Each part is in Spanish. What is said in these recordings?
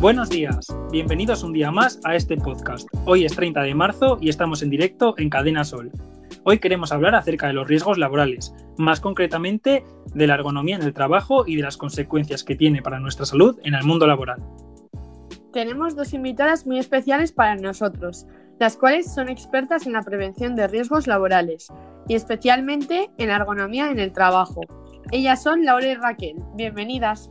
Buenos días, bienvenidos un día más a este podcast. Hoy es 30 de marzo y estamos en directo en Cadena Sol. Hoy queremos hablar acerca de los riesgos laborales, más concretamente de la ergonomía en el trabajo y de las consecuencias que tiene para nuestra salud en el mundo laboral. Tenemos dos invitadas muy especiales para nosotros, las cuales son expertas en la prevención de riesgos laborales y especialmente en la ergonomía en el trabajo. Ellas son Laura y Raquel. Bienvenidas.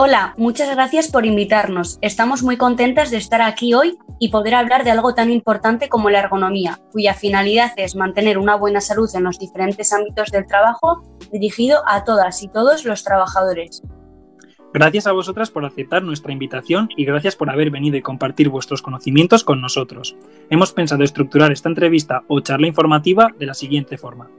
Hola, muchas gracias por invitarnos. Estamos muy contentas de estar aquí hoy y poder hablar de algo tan importante como la ergonomía, cuya finalidad es mantener una buena salud en los diferentes ámbitos del trabajo dirigido a todas y todos los trabajadores. Gracias a vosotras por aceptar nuestra invitación y gracias por haber venido y compartir vuestros conocimientos con nosotros. Hemos pensado estructurar esta entrevista o charla informativa de la siguiente forma.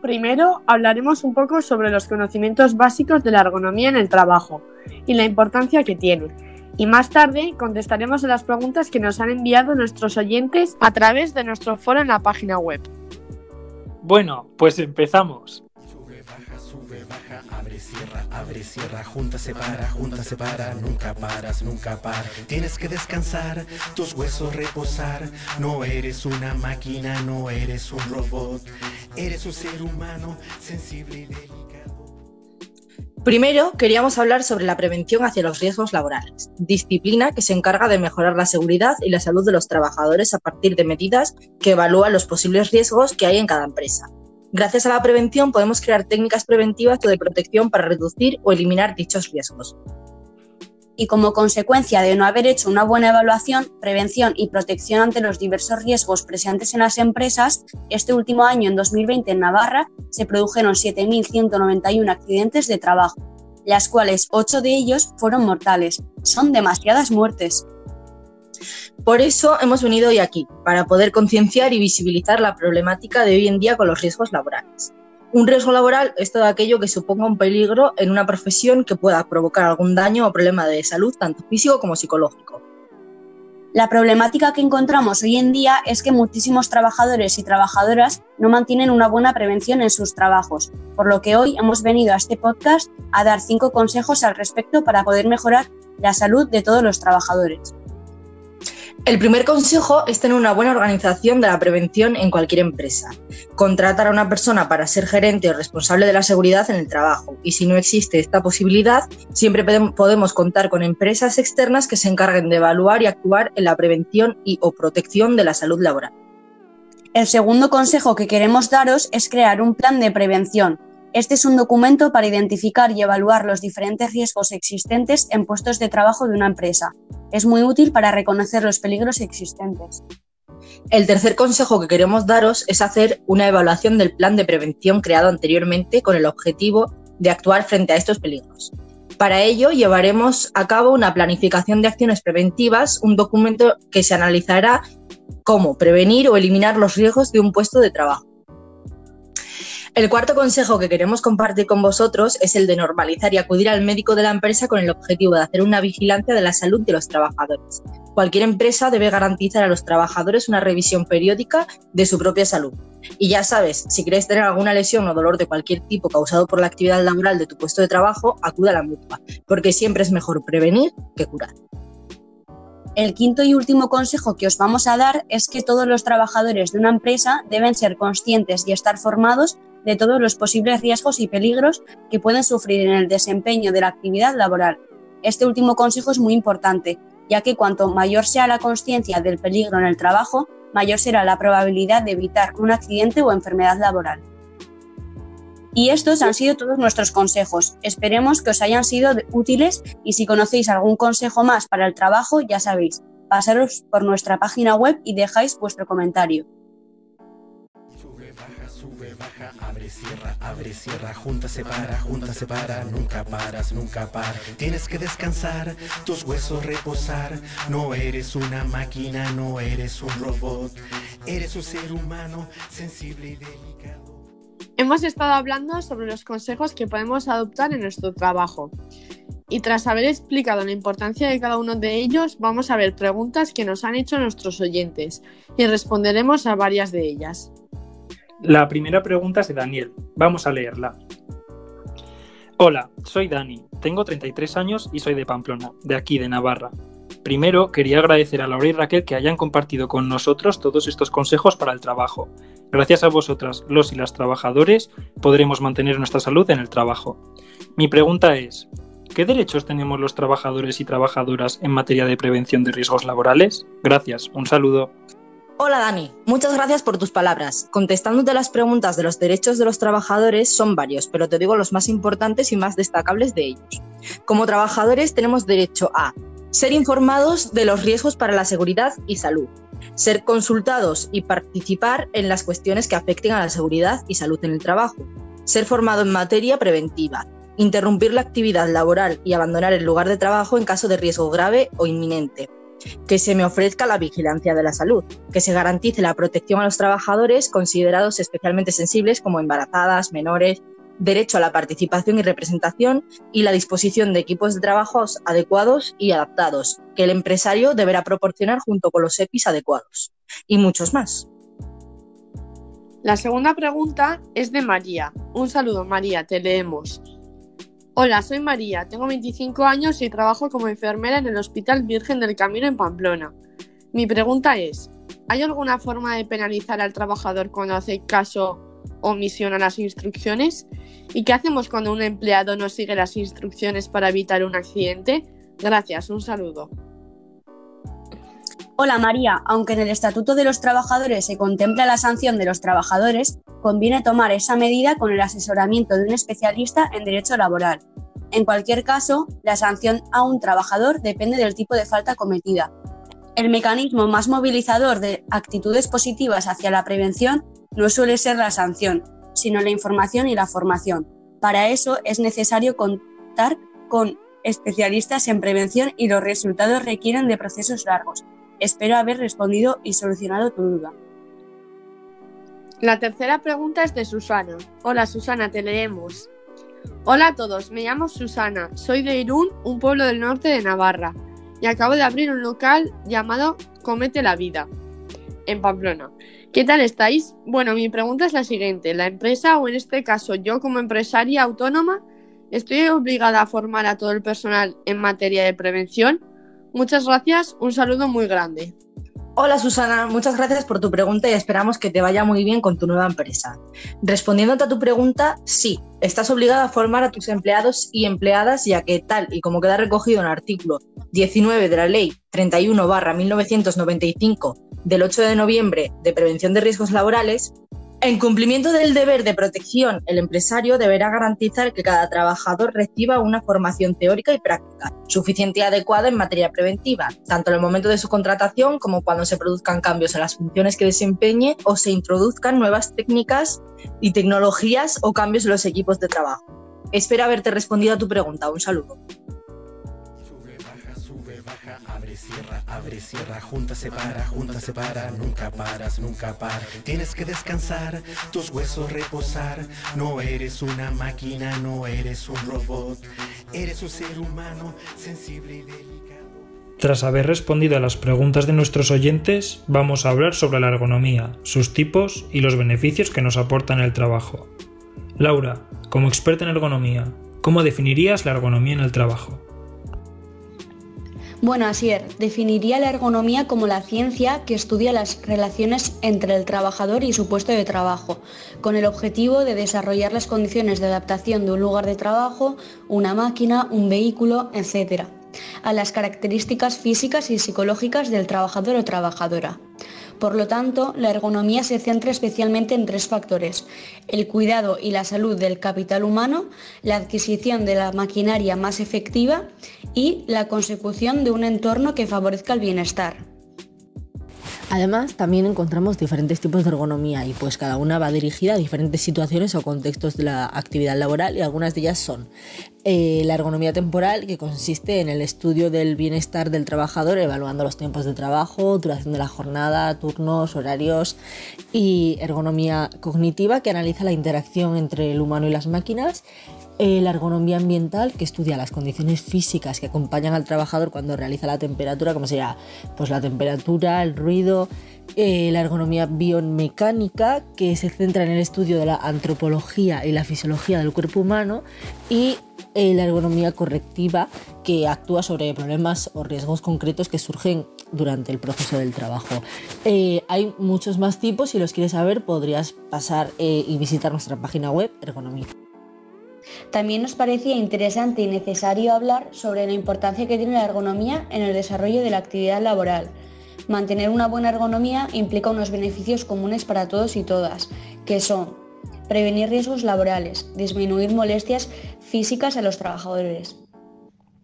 Primero hablaremos un poco sobre los conocimientos básicos de la ergonomía en el trabajo y la importancia que tiene. Y más tarde contestaremos a las preguntas que nos han enviado nuestros oyentes a través de nuestro foro en la página web. Bueno, pues empezamos cierra, abre, cierra, junta, separa, junta, separa, nunca paras, nunca paras. Tienes que descansar, tus huesos reposar. No eres una máquina, no eres un robot. Eres un ser humano sensible y delicado. Primero, queríamos hablar sobre la prevención hacia los riesgos laborales, disciplina que se encarga de mejorar la seguridad y la salud de los trabajadores a partir de medidas que evalúan los posibles riesgos que hay en cada empresa. Gracias a la prevención podemos crear técnicas preventivas o de protección para reducir o eliminar dichos riesgos. Y como consecuencia de no haber hecho una buena evaluación, prevención y protección ante los diversos riesgos presentes en las empresas, este último año, en 2020, en Navarra, se produjeron 7.191 accidentes de trabajo, las cuales 8 de ellos fueron mortales. Son demasiadas muertes. Por eso hemos venido hoy aquí, para poder concienciar y visibilizar la problemática de hoy en día con los riesgos laborales. Un riesgo laboral es todo aquello que suponga un peligro en una profesión que pueda provocar algún daño o problema de salud, tanto físico como psicológico. La problemática que encontramos hoy en día es que muchísimos trabajadores y trabajadoras no mantienen una buena prevención en sus trabajos, por lo que hoy hemos venido a este podcast a dar cinco consejos al respecto para poder mejorar la salud de todos los trabajadores. El primer consejo es tener una buena organización de la prevención en cualquier empresa. Contratar a una persona para ser gerente o responsable de la seguridad en el trabajo. Y si no existe esta posibilidad, siempre podemos contar con empresas externas que se encarguen de evaluar y actuar en la prevención y o protección de la salud laboral. El segundo consejo que queremos daros es crear un plan de prevención, este es un documento para identificar y evaluar los diferentes riesgos existentes en puestos de trabajo de una empresa. Es muy útil para reconocer los peligros existentes. El tercer consejo que queremos daros es hacer una evaluación del plan de prevención creado anteriormente con el objetivo de actuar frente a estos peligros. Para ello llevaremos a cabo una planificación de acciones preventivas, un documento que se analizará cómo prevenir o eliminar los riesgos de un puesto de trabajo. El cuarto consejo que queremos compartir con vosotros es el de normalizar y acudir al médico de la empresa con el objetivo de hacer una vigilancia de la salud de los trabajadores. Cualquier empresa debe garantizar a los trabajadores una revisión periódica de su propia salud. Y ya sabes, si quieres tener alguna lesión o dolor de cualquier tipo causado por la actividad laboral de tu puesto de trabajo, acuda a la mutua, porque siempre es mejor prevenir que curar. El quinto y último consejo que os vamos a dar es que todos los trabajadores de una empresa deben ser conscientes y estar formados de todos los posibles riesgos y peligros que pueden sufrir en el desempeño de la actividad laboral. Este último consejo es muy importante, ya que cuanto mayor sea la conciencia del peligro en el trabajo, mayor será la probabilidad de evitar un accidente o enfermedad laboral. Y estos han sido todos nuestros consejos. Esperemos que os hayan sido útiles y si conocéis algún consejo más para el trabajo, ya sabéis, pasaros por nuestra página web y dejáis vuestro comentario. Abre, cierra, abre, cierra, junta, separa, junta, separa, nunca paras, nunca paras. Tienes que descansar, tus huesos reposar. No eres una máquina, no eres un robot. Eres un ser humano sensible y delicado. Hemos estado hablando sobre los consejos que podemos adoptar en nuestro trabajo. Y tras haber explicado la importancia de cada uno de ellos, vamos a ver preguntas que nos han hecho nuestros oyentes y responderemos a varias de ellas. La primera pregunta es de Daniel. Vamos a leerla. Hola, soy Dani, tengo 33 años y soy de Pamplona, de aquí, de Navarra. Primero, quería agradecer a Laura y Raquel que hayan compartido con nosotros todos estos consejos para el trabajo. Gracias a vosotras, los y las trabajadores, podremos mantener nuestra salud en el trabajo. Mi pregunta es, ¿qué derechos tenemos los trabajadores y trabajadoras en materia de prevención de riesgos laborales? Gracias, un saludo. Hola Dani, muchas gracias por tus palabras. Contestándote las preguntas de los derechos de los trabajadores son varios, pero te digo los más importantes y más destacables de ellos. Como trabajadores tenemos derecho a ser informados de los riesgos para la seguridad y salud, ser consultados y participar en las cuestiones que afecten a la seguridad y salud en el trabajo, ser formado en materia preventiva, interrumpir la actividad laboral y abandonar el lugar de trabajo en caso de riesgo grave o inminente, que se me ofrezca la vigilancia de la salud, que se garantice la protección a los trabajadores considerados especialmente sensibles como embarazadas, menores, derecho a la participación y representación y la disposición de equipos de trabajo adecuados y adaptados, que el empresario deberá proporcionar junto con los EPIs adecuados, y muchos más. La segunda pregunta es de María. Un saludo María, te leemos. Hola, soy María, tengo 25 años y trabajo como enfermera en el Hospital Virgen del Camino en Pamplona. Mi pregunta es, ¿hay alguna forma de penalizar al trabajador cuando hace caso o omisión a las instrucciones? ¿Y qué hacemos cuando un empleado no sigue las instrucciones para evitar un accidente? Gracias, un saludo. Hola María, aunque en el Estatuto de los Trabajadores se contempla la sanción de los trabajadores, conviene tomar esa medida con el asesoramiento de un especialista en derecho laboral. En cualquier caso, la sanción a un trabajador depende del tipo de falta cometida. El mecanismo más movilizador de actitudes positivas hacia la prevención no suele ser la sanción, sino la información y la formación. Para eso es necesario contar con especialistas en prevención y los resultados requieren de procesos largos. Espero haber respondido y solucionado tu duda. La tercera pregunta es de Susana. Hola Susana, te leemos. Hola a todos, me llamo Susana, soy de Irún, un pueblo del norte de Navarra, y acabo de abrir un local llamado Comete la Vida, en Pamplona. ¿Qué tal estáis? Bueno, mi pregunta es la siguiente. ¿La empresa, o en este caso yo como empresaria autónoma, estoy obligada a formar a todo el personal en materia de prevención? Muchas gracias, un saludo muy grande. Hola Susana, muchas gracias por tu pregunta y esperamos que te vaya muy bien con tu nueva empresa. Respondiéndote a tu pregunta, sí, estás obligada a formar a tus empleados y empleadas ya que tal y como queda recogido en el artículo 19 de la Ley 31-1995 del 8 de noviembre de Prevención de Riesgos Laborales, en cumplimiento del deber de protección, el empresario deberá garantizar que cada trabajador reciba una formación teórica y práctica suficiente y adecuada en materia preventiva, tanto en el momento de su contratación como cuando se produzcan cambios en las funciones que desempeñe o se introduzcan nuevas técnicas y tecnologías o cambios en los equipos de trabajo. Espero haberte respondido a tu pregunta. Un saludo. Cierra, abre, cierra, junta, separa, junta, separa, nunca paras, nunca paras. Tienes que descansar, tus huesos reposar. No eres una máquina, no eres un robot. Eres un ser humano sensible y delicado. Tras haber respondido a las preguntas de nuestros oyentes, vamos a hablar sobre la ergonomía, sus tipos y los beneficios que nos aporta en el trabajo. Laura, como experta en ergonomía, ¿cómo definirías la ergonomía en el trabajo? Bueno, Asier, definiría la ergonomía como la ciencia que estudia las relaciones entre el trabajador y su puesto de trabajo, con el objetivo de desarrollar las condiciones de adaptación de un lugar de trabajo, una máquina, un vehículo, etc., a las características físicas y psicológicas del trabajador o trabajadora. Por lo tanto, la ergonomía se centra especialmente en tres factores, el cuidado y la salud del capital humano, la adquisición de la maquinaria más efectiva y la consecución de un entorno que favorezca el bienestar. Además, también encontramos diferentes tipos de ergonomía y pues cada una va dirigida a diferentes situaciones o contextos de la actividad laboral y algunas de ellas son eh, la ergonomía temporal, que consiste en el estudio del bienestar del trabajador, evaluando los tiempos de trabajo, duración de la jornada, turnos, horarios, y ergonomía cognitiva, que analiza la interacción entre el humano y las máquinas, la ergonomía ambiental, que estudia las condiciones físicas que acompañan al trabajador cuando realiza la temperatura, como sería pues, la temperatura, el ruido, eh, la ergonomía biomecánica, que se centra en el estudio de la antropología y la fisiología del cuerpo humano, y eh, la ergonomía correctiva, que actúa sobre problemas o riesgos concretos que surgen durante el proceso del trabajo. hay muchos más tipos, si los quieres saber podrías pasar y visitar nuestra página web Ergonomía. También nos parecía interesante y necesario hablar sobre la importancia que tiene la ergonomía en el desarrollo de la actividad laboral. Mantener una buena ergonomía implica unos beneficios comunes para todos y todas, que son prevenir riesgos laborales, disminuir molestias físicas a los trabajadores,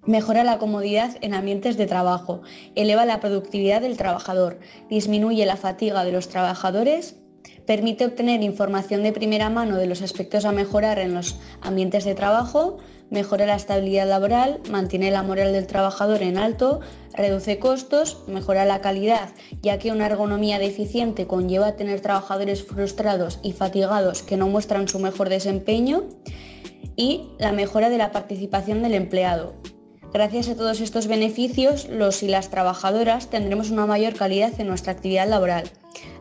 Mejora la comodidad en ambientes de trabajo, eleva la productividad del trabajador, disminuye la fatiga de los trabajadores Permite obtener información de primera mano de los aspectos a mejorar en los ambientes de trabajo, mejora la estabilidad laboral, mantiene la moral del trabajador en alto, reduce costos, mejora la calidad, ya que una ergonomía deficiente conlleva tener trabajadores frustrados y fatigados que no muestran su mejor desempeño, y la mejora de la participación del empleado, Gracias a todos estos beneficios, los y las trabajadoras tendremos una mayor calidad en nuestra actividad laboral.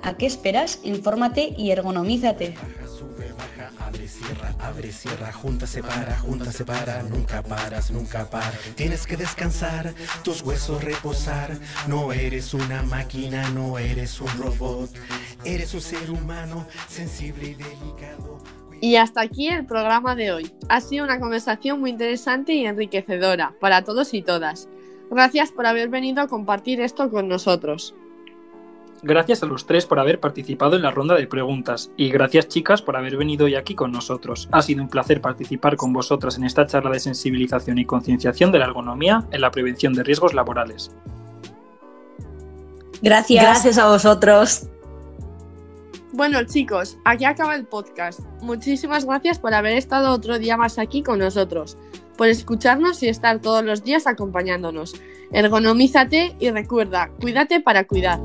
¿A qué esperas? Infórmate y ergonomízate. Cierra, abre, cierra, junta, separa, junta, separa, nunca paras, nunca paras. Tienes que descansar, tus huesos reposar. No eres una máquina, no eres un robot. Eres un ser humano sensible y delicado. Y hasta aquí el programa de hoy. Ha sido una conversación muy interesante y enriquecedora para todos y todas. Gracias por haber venido a compartir esto con nosotros. Gracias a los tres por haber participado en la ronda de preguntas y gracias chicas por haber venido hoy aquí con nosotros. Ha sido un placer participar con vosotras en esta charla de sensibilización y concienciación de la ergonomía en la prevención de riesgos laborales. Gracias. Gracias a vosotros. Bueno chicos, aquí acaba el podcast. Muchísimas gracias por haber estado otro día más aquí con nosotros, por escucharnos y estar todos los días acompañándonos. Ergonomízate y recuerda, cuídate para cuidar.